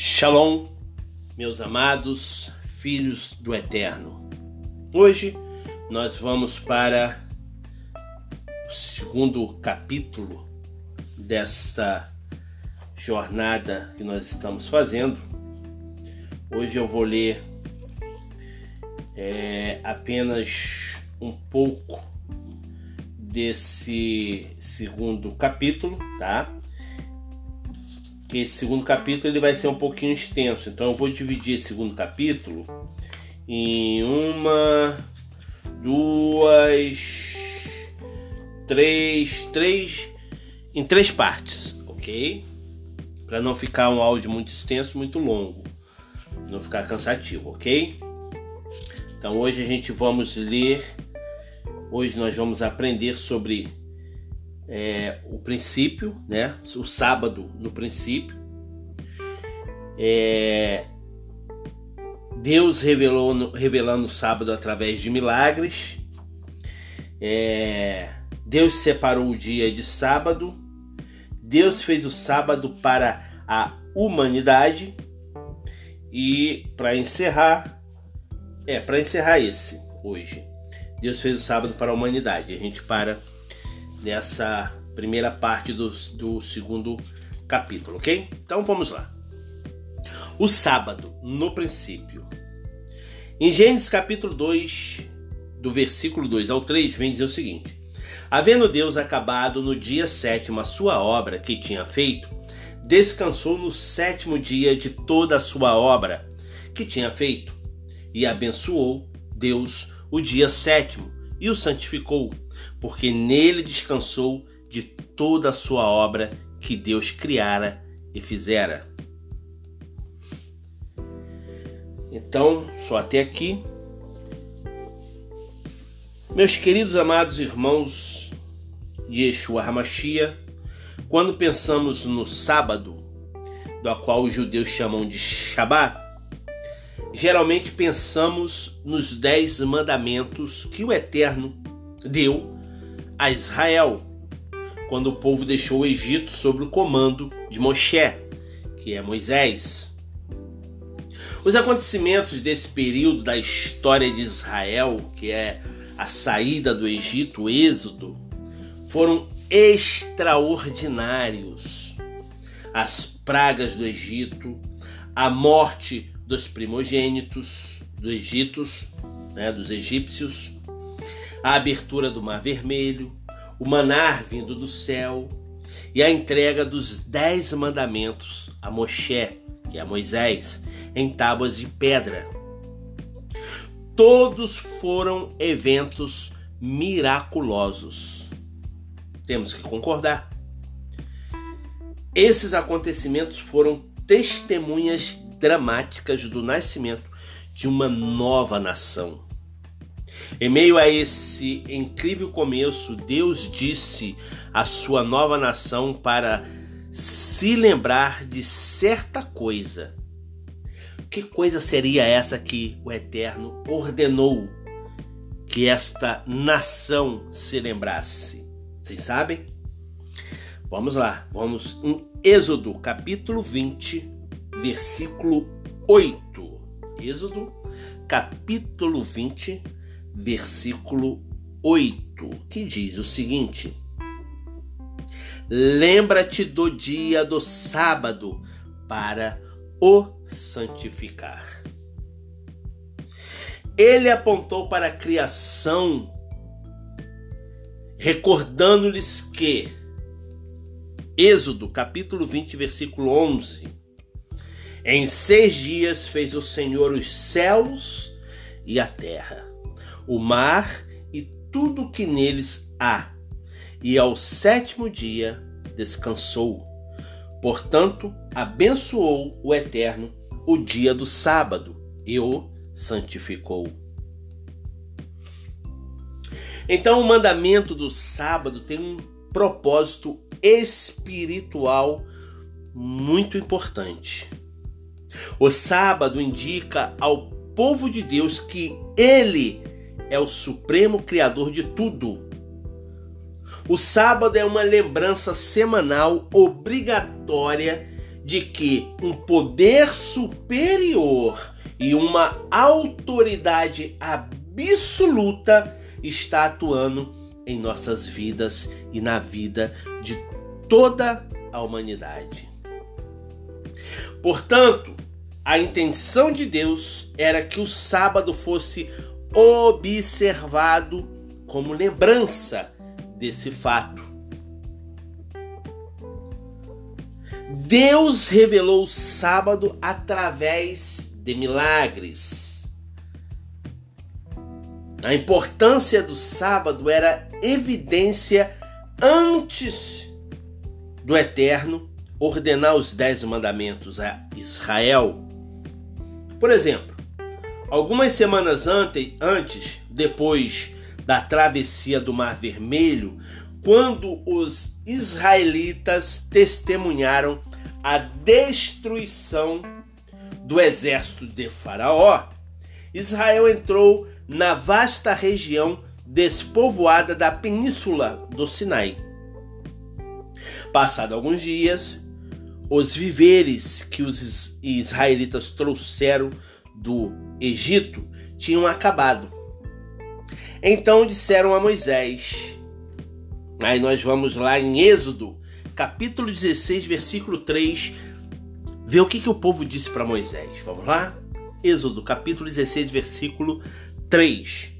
Shalom, meus amados filhos do Eterno. Hoje nós vamos para o segundo capítulo desta jornada que nós estamos fazendo. Hoje eu vou ler é, apenas um pouco desse segundo capítulo, tá? Que esse segundo capítulo ele vai ser um pouquinho extenso. Então eu vou dividir esse segundo capítulo em uma, duas, três, três, em três partes, ok? Para não ficar um áudio muito extenso, muito longo, não ficar cansativo, ok? Então hoje a gente vamos ler, hoje nós vamos aprender sobre é, o princípio, né? O sábado no princípio. É, Deus revelou, revelando o sábado através de milagres. É, Deus separou o dia de sábado. Deus fez o sábado para a humanidade. E para encerrar, é para encerrar esse hoje. Deus fez o sábado para a humanidade. A gente para nessa primeira parte do, do segundo capítulo, ok? Então vamos lá. O sábado, no princípio. Em Gênesis capítulo 2, do versículo 2 ao 3, vem dizer o seguinte: Havendo Deus acabado no dia sétimo a sua obra que tinha feito, descansou no sétimo dia de toda a sua obra que tinha feito, e abençoou Deus o dia sétimo e o santificou, porque nele descansou de toda a sua obra que Deus criara e fizera. Então, só até aqui. Meus queridos amados irmãos de Yeshua Hamashia, quando pensamos no sábado, do qual os judeus chamam de Shabat, geralmente pensamos nos dez mandamentos que o Eterno deu a Israel quando o povo deixou o Egito sob o comando de Moshe, que é Moisés. Os acontecimentos desse período da história de Israel, que é a saída do Egito, o Êxodo, foram extraordinários. As pragas do Egito, a morte dos primogênitos do Egito, né, dos egípcios, a abertura do Mar Vermelho, o manar vindo do céu e a entrega dos dez mandamentos a Moshe, que é Moisés, em tábuas de pedra. Todos foram eventos miraculosos. Temos que concordar. Esses acontecimentos foram testemunhas dramáticas do nascimento de uma nova nação. Em meio a esse incrível começo, Deus disse à sua nova nação para se lembrar de certa coisa. Que coisa seria essa que o Eterno ordenou que esta nação se lembrasse? Vocês sabem? Vamos lá, vamos em Êxodo capítulo 20, versículo 8. Êxodo, capítulo 20, versículo 8, que diz o seguinte: Lembra-te do dia do sábado para o santificar. Ele apontou para a criação, recordando-lhes que Êxodo, capítulo 20, versículo 11, em seis dias fez o Senhor os céus e a terra, o mar e tudo que neles há, e ao sétimo dia descansou. Portanto, abençoou o Eterno o dia do sábado e o santificou. Então, o mandamento do sábado tem um propósito espiritual muito importante. O sábado indica ao povo de Deus que Ele é o supremo criador de tudo. O sábado é uma lembrança semanal obrigatória de que um poder superior e uma autoridade absoluta está atuando em nossas vidas e na vida de toda a humanidade. Portanto, a intenção de Deus era que o sábado fosse observado como lembrança desse fato. Deus revelou o sábado através de milagres. A importância do sábado era evidência antes do Eterno ordenar os dez mandamentos a Israel. Por exemplo, algumas semanas antes, depois da travessia do Mar Vermelho, quando os israelitas testemunharam a destruição do exército de Faraó, Israel entrou na vasta região despovoada da península do Sinai. Passado alguns dias, os viveres que os israelitas trouxeram do Egito tinham acabado. Então disseram a Moisés, aí nós vamos lá em Êxodo, capítulo 16, versículo 3, ver o que, que o povo disse para Moisés. Vamos lá? Êxodo, capítulo 16, versículo 3.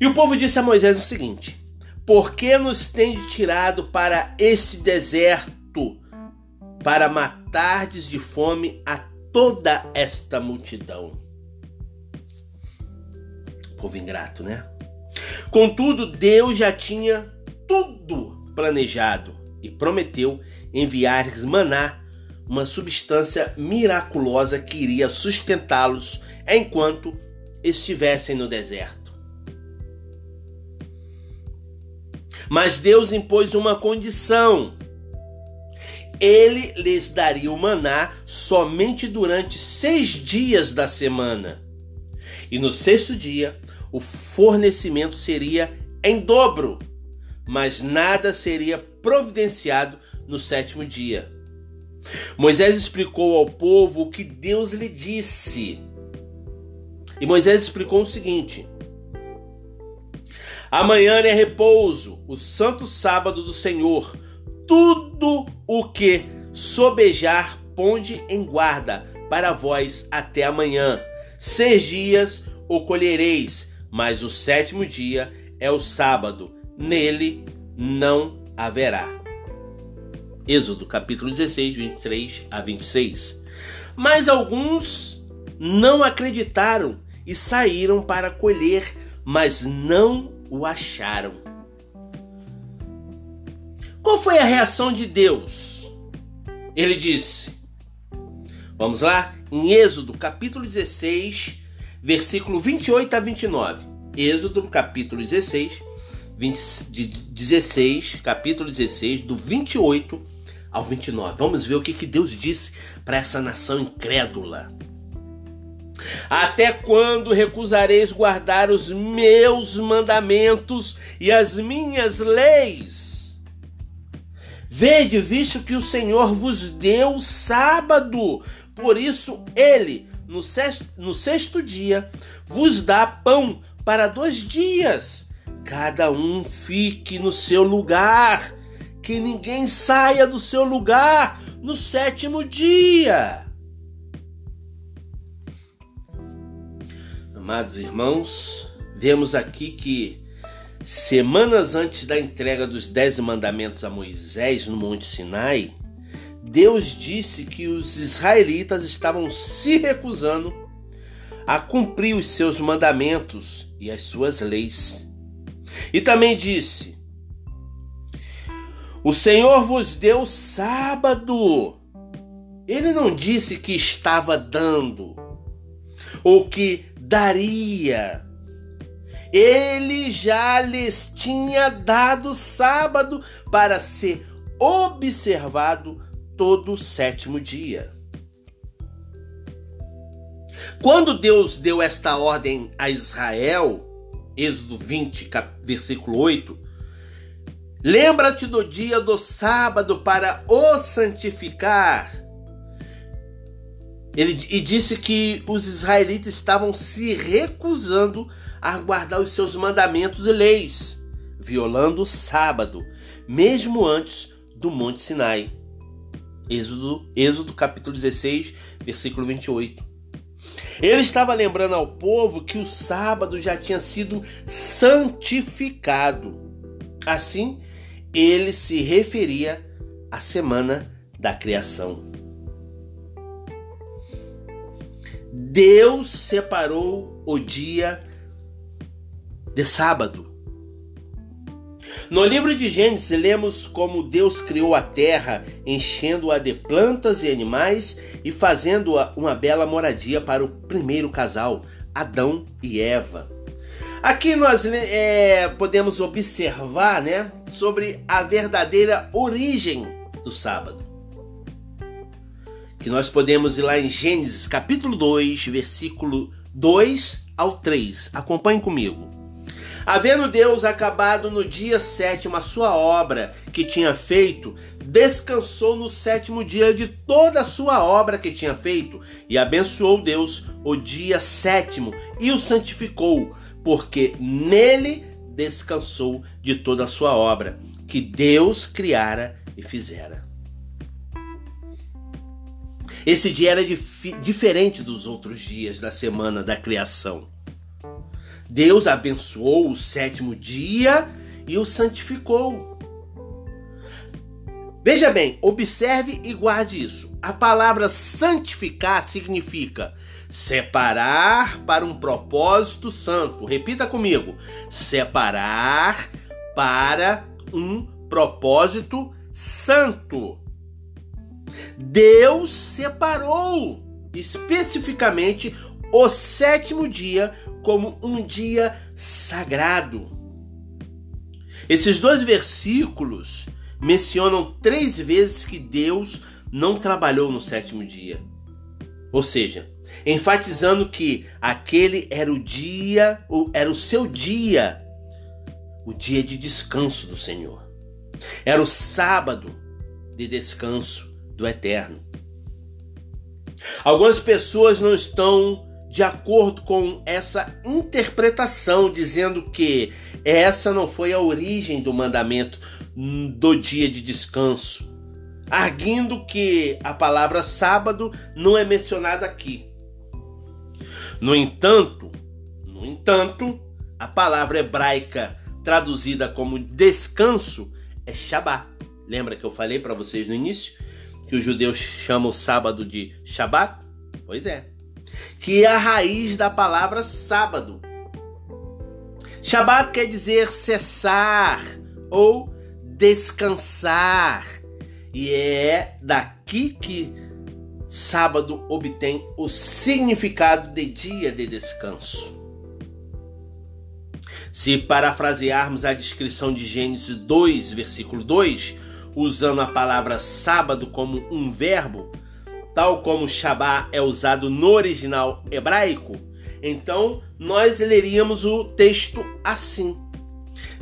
E o povo disse a Moisés o seguinte: Por que nos tem tirado para este deserto para matardes de fome a toda esta multidão? Povo ingrato, né? Contudo, Deus já tinha tudo planejado e prometeu enviar-lhes maná, uma substância miraculosa que iria sustentá-los enquanto estivessem no deserto. Mas Deus impôs uma condição. Ele lhes daria o maná somente durante seis dias da semana. E no sexto dia, o fornecimento seria em dobro, mas nada seria providenciado no sétimo dia. Moisés explicou ao povo o que Deus lhe disse. E Moisés explicou o seguinte: Amanhã é repouso, o santo sábado do Senhor. Tudo o que sobejar, ponde em guarda para vós até amanhã. Seis dias o colhereis, mas o sétimo dia é o sábado, nele não haverá. Êxodo capítulo 16, 23 a 26. Mas alguns não acreditaram e saíram para colher, mas não o acharam. Qual foi a reação de Deus? Ele disse: Vamos lá? Em Êxodo capítulo 16, versículo 28 a 29. Êxodo, capítulo 16, 20, de 16, capítulo 16, do 28 ao 29. Vamos ver o que, que Deus disse para essa nação incrédula. Até quando recusareis guardar os meus mandamentos e as minhas leis? Vede, visto que o Senhor vos deu sábado, por isso ele no sexto, no sexto dia, vos dá pão para dois dias. Cada um fique no seu lugar, que ninguém saia do seu lugar no sétimo dia. Amados irmãos, vemos aqui que semanas antes da entrega dos dez mandamentos a Moisés no Monte Sinai, Deus disse que os israelitas estavam se recusando a cumprir os seus mandamentos e as suas leis. E também disse: O Senhor vos deu sábado. Ele não disse que estava dando ou que daria. Ele já lhes tinha dado sábado para ser observado todo sétimo dia. Quando Deus deu esta ordem a Israel, Êxodo 20, versículo 8, Lembra-te do dia do sábado para o santificar. Ele e disse que os israelitas estavam se recusando a guardar os seus mandamentos e leis, violando o sábado, mesmo antes do Monte Sinai. Êxodo, Êxodo capítulo 16, versículo 28. Ele estava lembrando ao povo que o sábado já tinha sido santificado. Assim, ele se referia à semana da criação. Deus separou o dia de sábado. No livro de Gênesis, lemos como Deus criou a terra, enchendo-a de plantas e animais e fazendo-a uma bela moradia para o primeiro casal, Adão e Eva. Aqui nós é, podemos observar né, sobre a verdadeira origem do sábado. Que nós podemos ir lá em Gênesis capítulo 2, versículo 2 ao 3. Acompanhe comigo. Havendo Deus acabado no dia sétimo a sua obra que tinha feito, descansou no sétimo dia de toda a sua obra que tinha feito, e abençoou Deus o dia sétimo e o santificou, porque nele descansou de toda a sua obra, que Deus criara e fizera. Esse dia era dif diferente dos outros dias da semana da criação. Deus abençoou o sétimo dia e o santificou. Veja bem, observe e guarde isso. A palavra santificar significa separar para um propósito santo. Repita comigo: separar para um propósito santo. Deus separou especificamente o sétimo dia como um dia sagrado. Esses dois versículos mencionam três vezes que Deus não trabalhou no sétimo dia. Ou seja, enfatizando que aquele era o dia, era o seu dia, o dia de descanso do Senhor. Era o sábado de descanso do Eterno. Algumas pessoas não estão de acordo com essa interpretação, dizendo que essa não foi a origem do mandamento do dia de descanso, arguindo que a palavra sábado não é mencionada aqui. No entanto, no entanto, a palavra hebraica traduzida como descanso é Shabá. Lembra que eu falei para vocês no início que os judeus chamam o sábado de Shabat? Pois é. Que é a raiz da palavra sábado. Shabat quer dizer cessar ou descansar. E é daqui que sábado obtém o significado de dia de descanso. Se parafrasearmos a descrição de Gênesis 2, versículo 2, usando a palavra sábado como um verbo, tal como Shabá é usado no original hebraico, então nós leríamos o texto assim: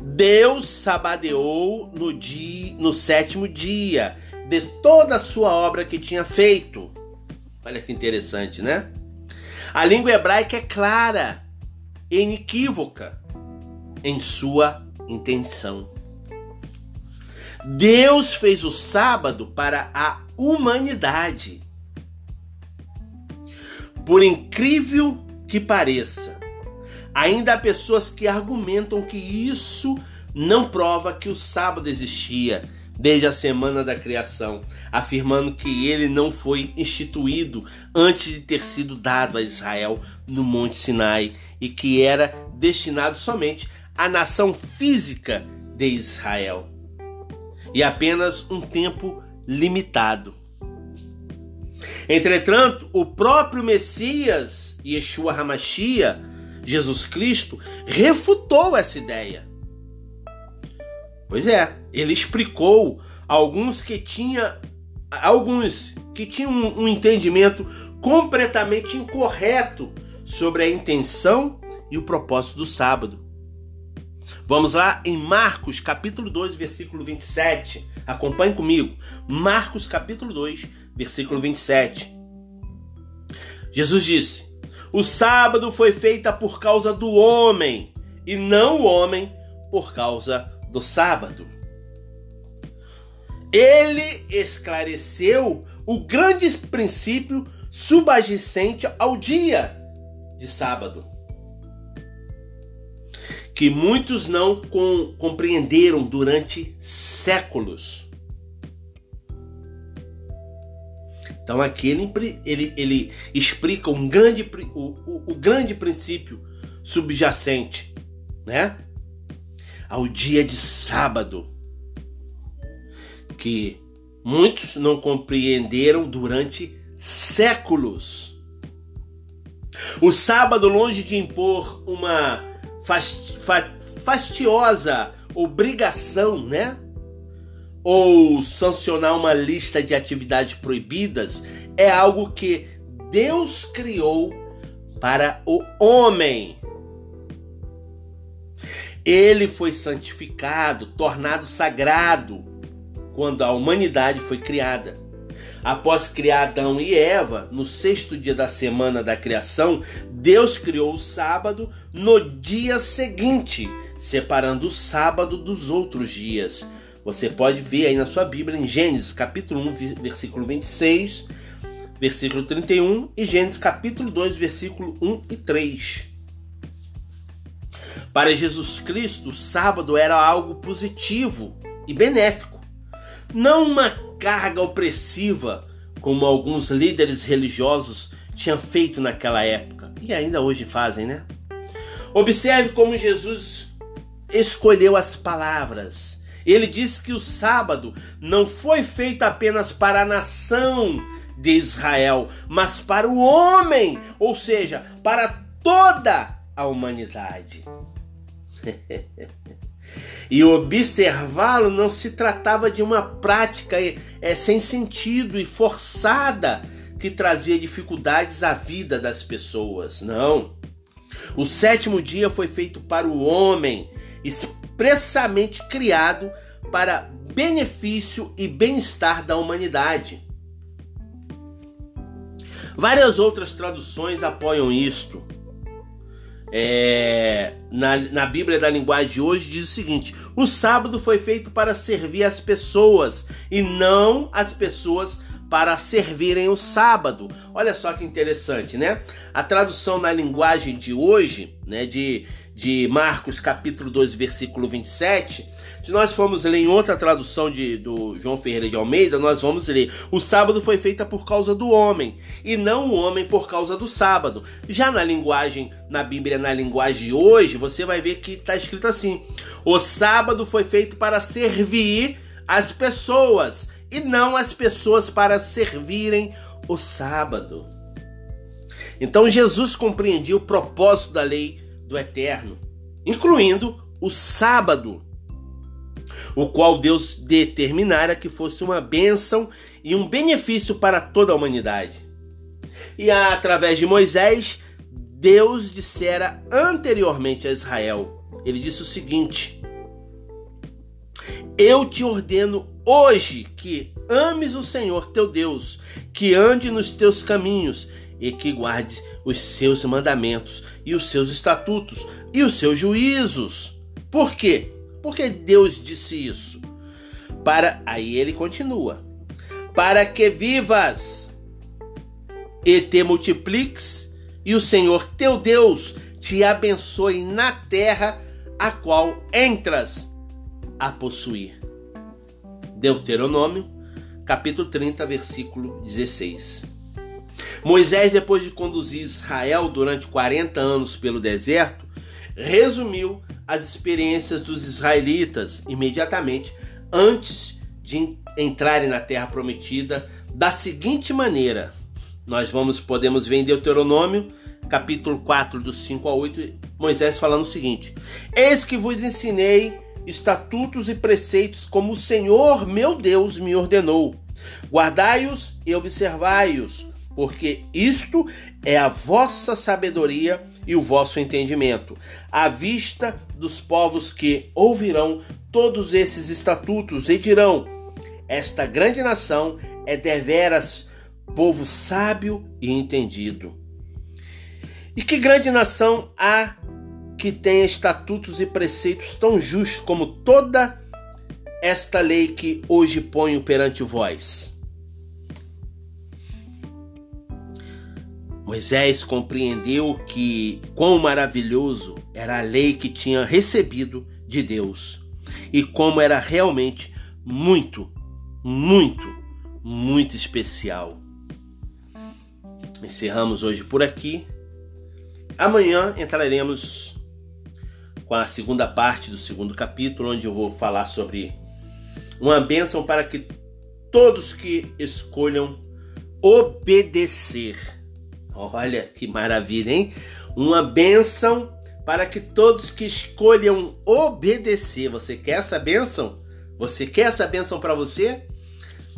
Deus sabadeou no dia, no sétimo dia, de toda a sua obra que tinha feito. Olha que interessante, né? A língua hebraica é clara, inequívoca em sua intenção. Deus fez o sábado para a humanidade. Por incrível que pareça, ainda há pessoas que argumentam que isso não prova que o sábado existia desde a semana da criação, afirmando que ele não foi instituído antes de ter sido dado a Israel no Monte Sinai e que era destinado somente à nação física de Israel e apenas um tempo limitado. Entretanto, o próprio Messias, Yeshua Hamashia, Jesus Cristo, refutou essa ideia. Pois é, ele explicou alguns que tinha alguns que tinham um, um entendimento completamente incorreto sobre a intenção e o propósito do sábado. Vamos lá em Marcos, capítulo 2, versículo 27. Acompanhe comigo. Marcos, capítulo 2, versículo 27. Jesus disse: O sábado foi feita por causa do homem, e não o homem por causa do sábado. Ele esclareceu o grande princípio subjacente ao dia de sábado, que muitos não com, compreenderam durante séculos. Então aqui ele, ele, ele explica um grande, o, o, o grande princípio subjacente, né? Ao dia de sábado que muitos não compreenderam durante séculos. O sábado, longe de impor uma fastiosa obrigação, né? Ou sancionar uma lista de atividades proibidas, é algo que Deus criou para o homem. Ele foi santificado, tornado sagrado quando a humanidade foi criada. Após criar Adão e Eva, no sexto dia da semana da criação, Deus criou o sábado no dia seguinte, separando o sábado dos outros dias. Você pode ver aí na sua Bíblia em Gênesis capítulo 1, versículo 26, versículo 31 e Gênesis capítulo 2, versículo 1 e 3. Para Jesus Cristo, o sábado era algo positivo e benéfico não uma carga opressiva, como alguns líderes religiosos tinham feito naquela época e ainda hoje fazem, né? Observe como Jesus escolheu as palavras. Ele disse que o sábado não foi feito apenas para a nação de Israel, mas para o homem, ou seja, para toda a humanidade. E observá-lo não se tratava de uma prática é, sem sentido e forçada que trazia dificuldades à vida das pessoas. Não. O sétimo dia foi feito para o homem, expressamente criado para benefício e bem-estar da humanidade. Várias outras traduções apoiam isto é, na, na Bíblia da linguagem de hoje diz o seguinte: o sábado foi feito para servir as pessoas e não as pessoas para servirem o sábado. Olha só que interessante, né? A tradução na linguagem de hoje, né, de, de Marcos capítulo 2, versículo 27, se nós formos ler em outra tradução de, do João Ferreira de Almeida, nós vamos ler: o sábado foi feita por causa do homem, e não o homem por causa do sábado. Já na linguagem, na Bíblia, na linguagem de hoje, você vai ver que está escrito assim: o sábado foi feito para servir as pessoas, e não as pessoas para servirem o sábado. Então Jesus compreendia o propósito da lei do eterno, incluindo o sábado o qual Deus determinara que fosse uma bênção e um benefício para toda a humanidade. E através de Moisés, Deus dissera anteriormente a Israel: Ele disse o seguinte: Eu te ordeno hoje que ames o Senhor teu Deus, que ande nos teus caminhos e que guardes os seus mandamentos e os seus estatutos e os seus juízos. Por quê? Por que Deus disse isso? Para aí ele continua. Para que vivas e te multipliques e o Senhor teu Deus te abençoe na terra a qual entras a possuir. Deuteronômio, capítulo 30, versículo 16. Moisés, depois de conduzir Israel durante 40 anos pelo deserto, resumiu as experiências dos israelitas imediatamente antes de entrarem na terra prometida da seguinte maneira. Nós vamos podemos ver em Deuteronômio, capítulo 4, dos 5 a 8, Moisés falando o seguinte: Eis que vos ensinei estatutos e preceitos como o Senhor meu Deus me ordenou. Guardai-os e observai-os, porque isto é a vossa sabedoria e o vosso entendimento, à vista dos povos que ouvirão todos esses estatutos e dirão: Esta grande nação é deveras povo sábio e entendido. E que grande nação há que tenha estatutos e preceitos tão justos como toda esta lei que hoje ponho perante vós? Moisés compreendeu que quão maravilhoso era a lei que tinha recebido de Deus e como era realmente muito, muito, muito especial. Encerramos hoje por aqui. Amanhã entraremos com a segunda parte do segundo capítulo, onde eu vou falar sobre uma bênção para que todos que escolham obedecer Olha que maravilha, hein? Uma bênção para que todos que escolham obedecer. Você quer essa bênção? Você quer essa bênção para você?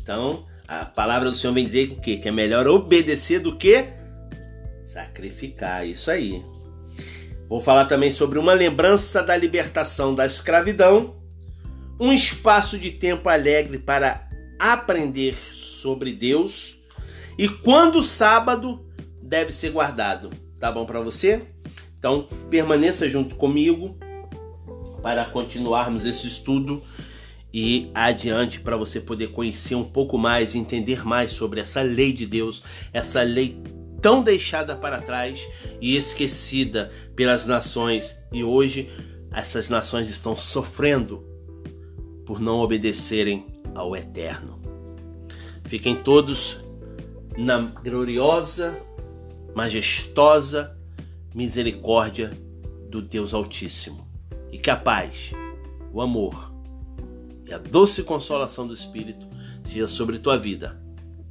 Então, a palavra do Senhor vem dizer o quê? Que é melhor obedecer do que sacrificar. Isso aí. Vou falar também sobre uma lembrança da libertação da escravidão, um espaço de tempo alegre para aprender sobre Deus e quando o sábado deve ser guardado. Tá bom para você? Então, permaneça junto comigo para continuarmos esse estudo e adiante para você poder conhecer um pouco mais, entender mais sobre essa lei de Deus, essa lei tão deixada para trás e esquecida pelas nações e hoje essas nações estão sofrendo por não obedecerem ao Eterno. Fiquem todos na gloriosa majestosa misericórdia do Deus Altíssimo. E que a paz, o amor e a doce consolação do Espírito seja sobre tua vida,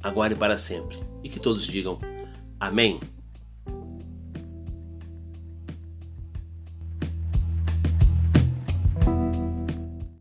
agora e para sempre. E que todos digam amém.